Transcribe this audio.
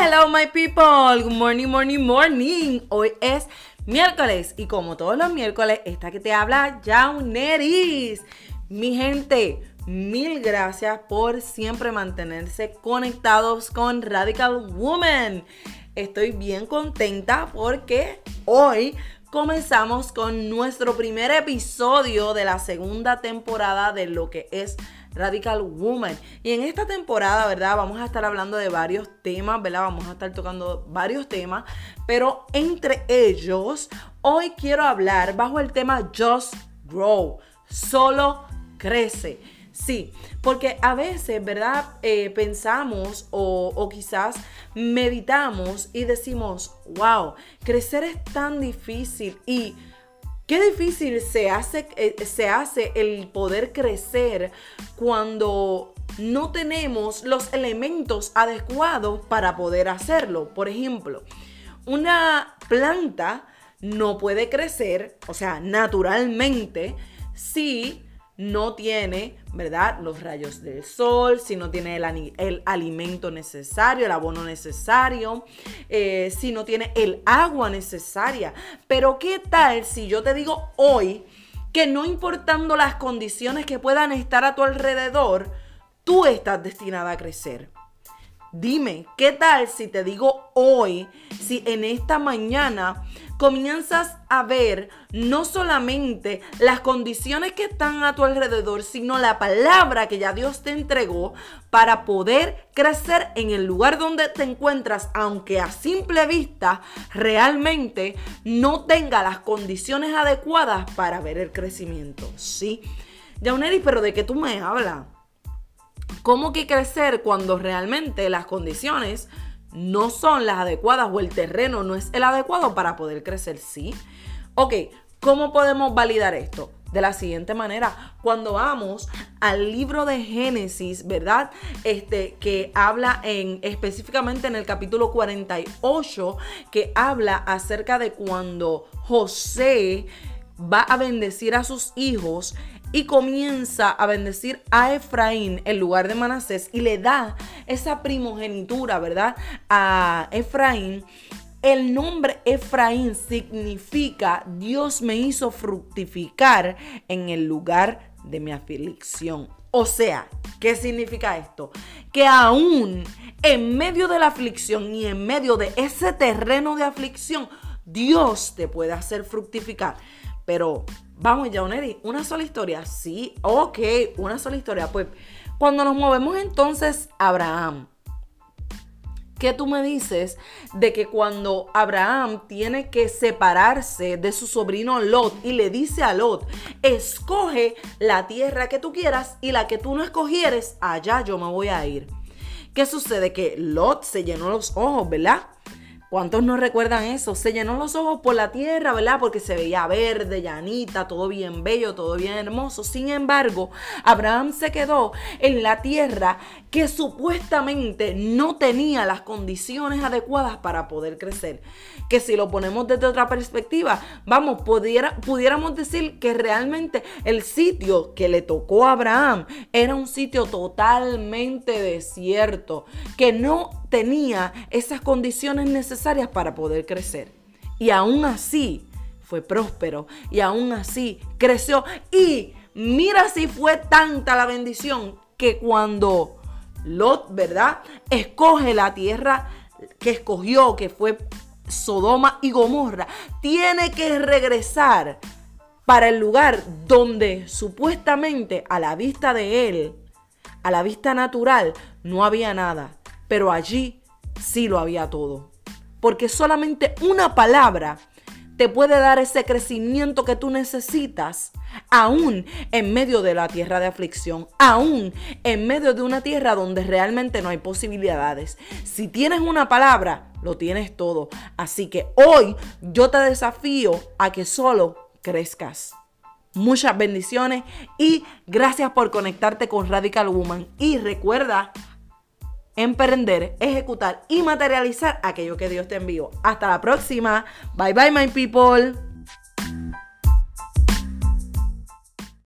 Hello my people, good morning, morning, morning. Hoy es miércoles y como todos los miércoles, esta que te habla Jauneris. Mi gente, mil gracias por siempre mantenerse conectados con Radical Woman. Estoy bien contenta porque hoy comenzamos con nuestro primer episodio de la segunda temporada de lo que es Radical Woman. Y en esta temporada, ¿verdad? Vamos a estar hablando de varios temas, ¿verdad? Vamos a estar tocando varios temas, pero entre ellos, hoy quiero hablar bajo el tema Just Grow, solo crece. Sí, porque a veces, ¿verdad? Eh, pensamos o, o, quizás meditamos y decimos, wow, crecer es tan difícil y Qué difícil se hace, eh, se hace el poder crecer cuando no tenemos los elementos adecuados para poder hacerlo. Por ejemplo, una planta no puede crecer, o sea, naturalmente, si no tiene, ¿verdad? Los rayos del sol, si no tiene el, alimento necesario, el abono necesario, eh, si no tiene el agua necesaria. Pero ¿qué tal si yo te digo hoy que no importando las condiciones que puedan estar a tu alrededor, tú estás destinada a crecer? Dime, ¿qué tal si te digo hoy, si en esta mañana comienzas a ver no solamente las condiciones que están a tu alrededor, sino la palabra que ya Dios te entregó para poder crecer en el lugar donde te encuentras, aunque a simple vista realmente no tenga las condiciones adecuadas para ver el crecimiento. Sí, Jauneri, pero ¿de qué tú me hablas? ¿Cómo que crecer cuando realmente las condiciones no son las adecuadas o el terreno no es el adecuado para poder crecer, ¿sí? Ok, ¿cómo podemos validar esto? De la siguiente manera, cuando vamos al libro de Génesis, ¿verdad? Este que habla en específicamente en el capítulo 48 que habla acerca de cuando José va a bendecir a sus hijos y comienza a bendecir a Efraín en lugar de Manasés y le da esa primogenitura, ¿verdad? A Efraín. El nombre Efraín significa Dios me hizo fructificar en el lugar de mi aflicción. O sea, ¿qué significa esto? Que aún en medio de la aflicción y en medio de ese terreno de aflicción, Dios te puede hacer fructificar. Pero vamos, Jauneri, una sola historia. Sí, ok, una sola historia. Pues cuando nos movemos entonces Abraham. ¿Qué tú me dices de que cuando Abraham tiene que separarse de su sobrino Lot y le dice a Lot, escoge la tierra que tú quieras y la que tú no escogieres, allá yo me voy a ir? ¿Qué sucede? Que Lot se llenó los ojos, ¿verdad? ¿Cuántos no recuerdan eso? Se llenó los ojos por la tierra, ¿verdad? Porque se veía verde, llanita, todo bien bello, todo bien hermoso. Sin embargo, Abraham se quedó en la tierra que supuestamente no tenía las condiciones adecuadas para poder crecer. Que si lo ponemos desde otra perspectiva, vamos, pudiéramos decir que realmente el sitio que le tocó a Abraham era un sitio totalmente desierto, que no tenía esas condiciones necesarias para poder crecer. Y aún así fue próspero y aún así creció. Y mira si fue tanta la bendición que cuando Lot, ¿verdad? Escoge la tierra que escogió, que fue Sodoma y Gomorra, tiene que regresar para el lugar donde supuestamente a la vista de él, a la vista natural, no había nada. Pero allí sí lo había todo. Porque solamente una palabra te puede dar ese crecimiento que tú necesitas, aún en medio de la tierra de aflicción, aún en medio de una tierra donde realmente no hay posibilidades. Si tienes una palabra, lo tienes todo. Así que hoy yo te desafío a que solo crezcas. Muchas bendiciones y gracias por conectarte con Radical Woman. Y recuerda emprender, ejecutar y materializar aquello que Dios te envió. Hasta la próxima. Bye bye, my people.